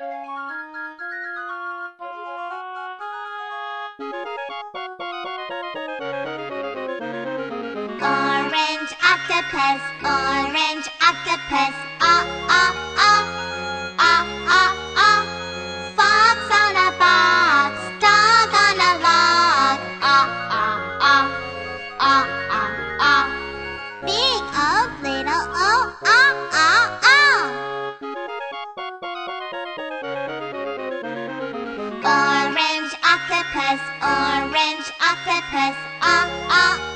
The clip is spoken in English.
Orange octopus, orange octopus, octopus, orange octopus, ah ah